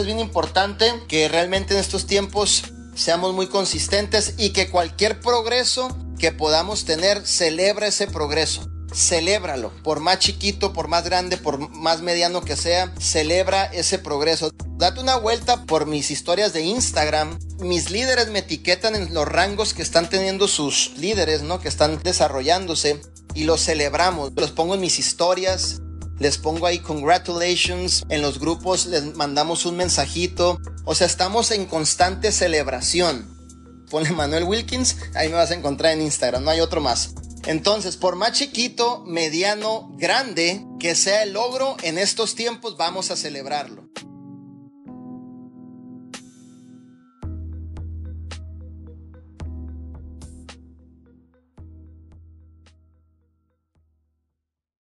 Es bien importante que realmente en estos tiempos seamos muy consistentes y que cualquier progreso que podamos tener, celebra ese progreso. Celébralo, por más chiquito, por más grande, por más mediano que sea, celebra ese progreso. Date una vuelta por mis historias de Instagram. Mis líderes me etiquetan en los rangos que están teniendo sus líderes, ¿no? Que están desarrollándose y los celebramos. Los pongo en mis historias, les pongo ahí congratulations, en los grupos les mandamos un mensajito, o sea, estamos en constante celebración. Ponle Manuel Wilkins, ahí me vas a encontrar en Instagram, no hay otro más. Entonces, por más chiquito, mediano, grande que sea el logro en estos tiempos, vamos a celebrarlo.